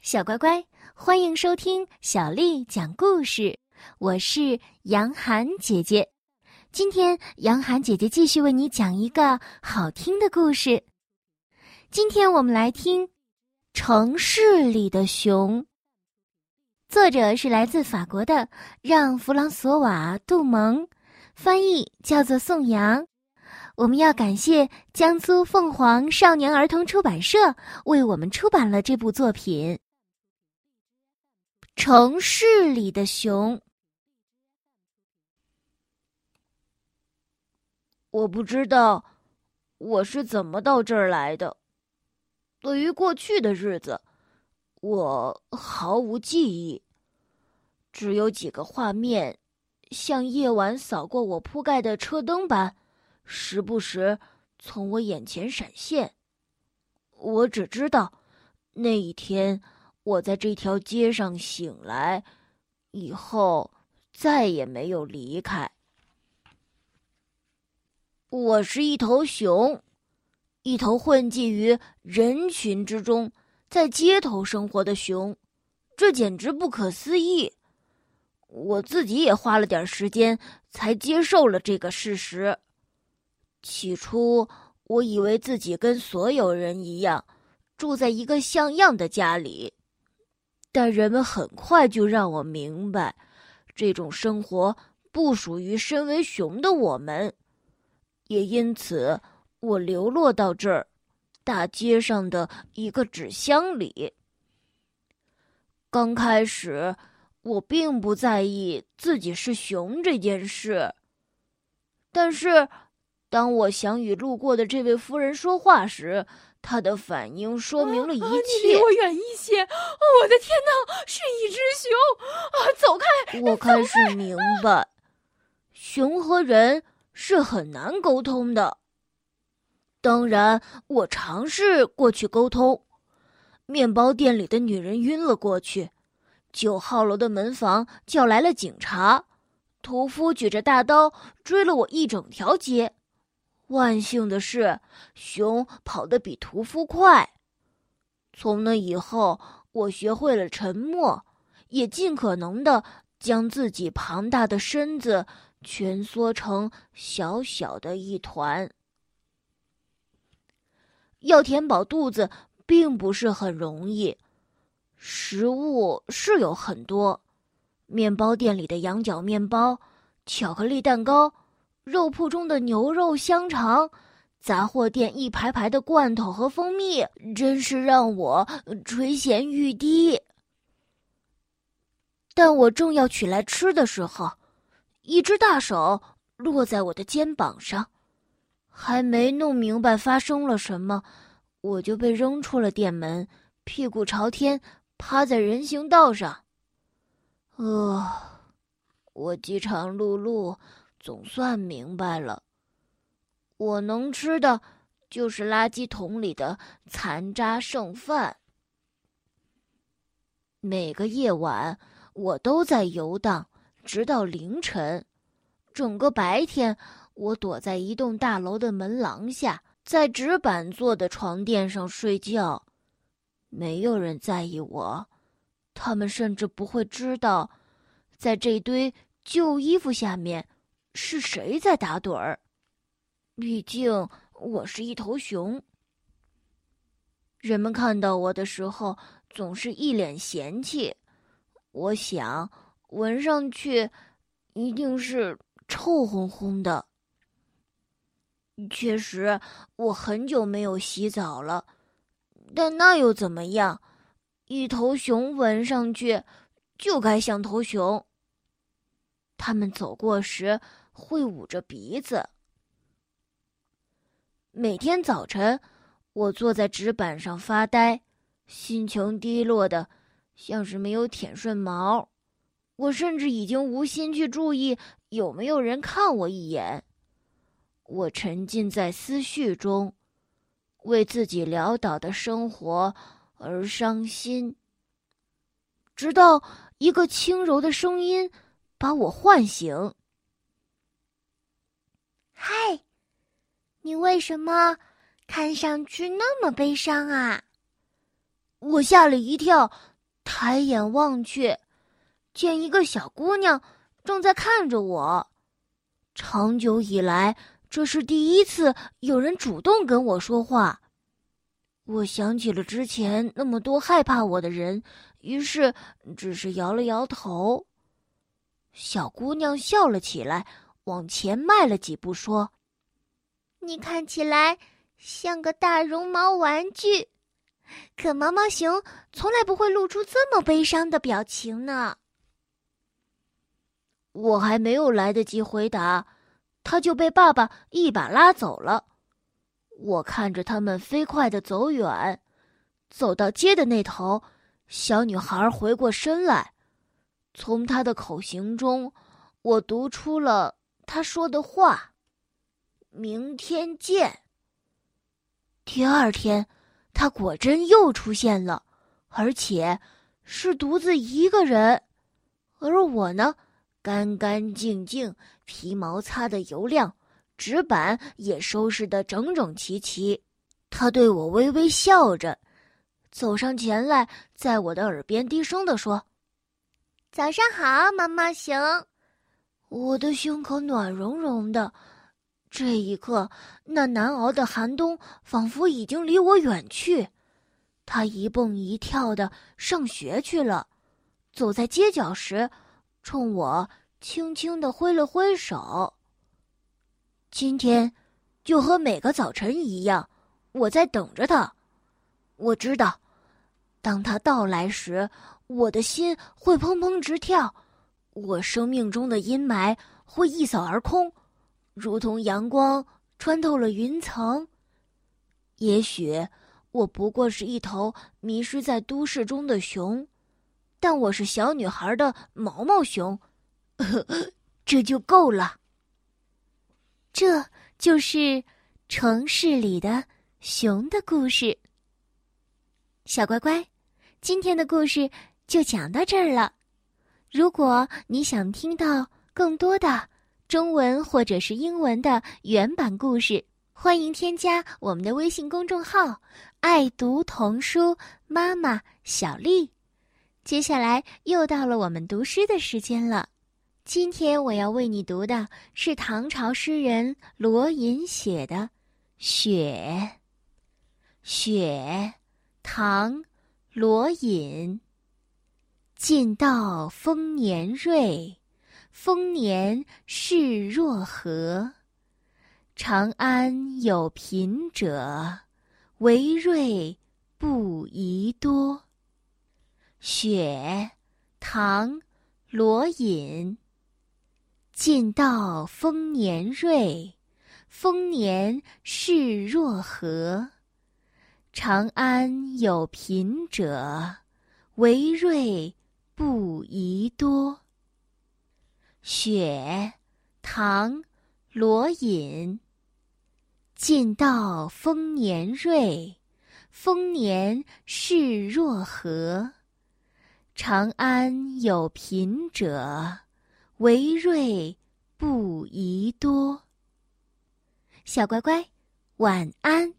小乖乖，欢迎收听小丽讲故事。我是杨涵姐姐，今天杨涵姐姐继续为你讲一个好听的故事。今天我们来听《城市里的熊》，作者是来自法国的让·弗朗索瓦·杜蒙，翻译叫做宋阳。我们要感谢江苏凤凰少年儿童出版社为我们出版了这部作品。城市里的熊，我不知道我是怎么到这儿来的。对于过去的日子，我毫无记忆，只有几个画面，像夜晚扫过我铺盖的车灯般，时不时从我眼前闪现。我只知道那一天。我在这条街上醒来，以后再也没有离开。我是一头熊，一头混迹于人群之中，在街头生活的熊，这简直不可思议。我自己也花了点时间才接受了这个事实。起初，我以为自己跟所有人一样，住在一个像样的家里。但人们很快就让我明白，这种生活不属于身为熊的我们，也因此我流落到这儿，大街上的一个纸箱里。刚开始，我并不在意自己是熊这件事，但是当我想与路过的这位夫人说话时，他的反应说明了一切。你离我远一些！我的天哪，是一只熊！啊，走开！我开始明白，熊和人是很难沟通的。当然，我尝试过去沟通。面包店里的女人晕了过去，九号楼的门房叫来了警察，屠夫举着大刀追了我一整条街。万幸的是，熊跑得比屠夫快。从那以后，我学会了沉默，也尽可能的将自己庞大的身子蜷缩成小小的一团。要填饱肚子，并不是很容易。食物是有很多，面包店里的羊角面包，巧克力蛋糕。肉铺中的牛肉香肠，杂货店一排排的罐头和蜂蜜，真是让我垂涎欲滴。但我正要取来吃的时候，一只大手落在我的肩膀上，还没弄明白发生了什么，我就被扔出了店门，屁股朝天趴在人行道上。呃，我饥肠辘辘。总算明白了，我能吃的就是垃圾桶里的残渣剩饭。每个夜晚，我都在游荡，直到凌晨。整个白天，我躲在一栋大楼的门廊下，在纸板做的床垫上睡觉。没有人在意我，他们甚至不会知道，在这堆旧衣服下面。是谁在打盹儿？毕竟我是一头熊。人们看到我的时候，总是一脸嫌弃。我想，闻上去一定是臭烘烘的。确实，我很久没有洗澡了，但那又怎么样？一头熊闻上去就该像头熊。他们走过时。会捂着鼻子。每天早晨，我坐在纸板上发呆，心情低落的，像是没有舔顺毛。我甚至已经无心去注意有没有人看我一眼。我沉浸在思绪中，为自己潦倒的生活而伤心。直到一个轻柔的声音把我唤醒。嗨，你为什么看上去那么悲伤啊？我吓了一跳，抬眼望去，见一个小姑娘正在看着我。长久以来，这是第一次有人主动跟我说话。我想起了之前那么多害怕我的人，于是只是摇了摇头。小姑娘笑了起来，往前迈了几步，说：“你看起来像个大绒毛玩具，可毛毛熊从来不会露出这么悲伤的表情呢。”我还没有来得及回答，他就被爸爸一把拉走了。我看着他们飞快的走远，走到街的那头，小女孩回过身来，从他的口型中，我读出了他说的话：“明天见。”第二天，他果真又出现了，而且是独自一个人，而我呢？干干净净，皮毛擦得油亮，纸板也收拾得整整齐齐。他对我微微笑着，走上前来，在我的耳边低声地说：“早上好，毛毛熊。”我的胸口暖融融的。这一刻，那难熬的寒冬仿佛已经离我远去。他一蹦一跳的上学去了，走在街角时。冲我轻轻的挥了挥手。今天，就和每个早晨一样，我在等着他。我知道，当他到来时，我的心会砰砰直跳，我生命中的阴霾会一扫而空，如同阳光穿透了云层。也许，我不过是一头迷失在都市中的熊。但我是小女孩的毛毛熊，这就够了。这就是城市里的熊的故事。小乖乖，今天的故事就讲到这儿了。如果你想听到更多的中文或者是英文的原版故事，欢迎添加我们的微信公众号“爱读童书妈妈小丽”。接下来又到了我们读诗的时间了。今天我要为你读的是唐朝诗人罗隐写的《雪》。雪，唐，罗隐。晋道丰年瑞，丰年事若何。长安有贫者，惟瑞不宜多。雪，唐，罗隐。晋道丰年瑞，丰年事若何。长安有贫者，惟瑞不宜多。雪，唐，罗隐。晋道丰年瑞，丰年事若何。长安有贫者，惟瑞不宜多。小乖乖，晚安。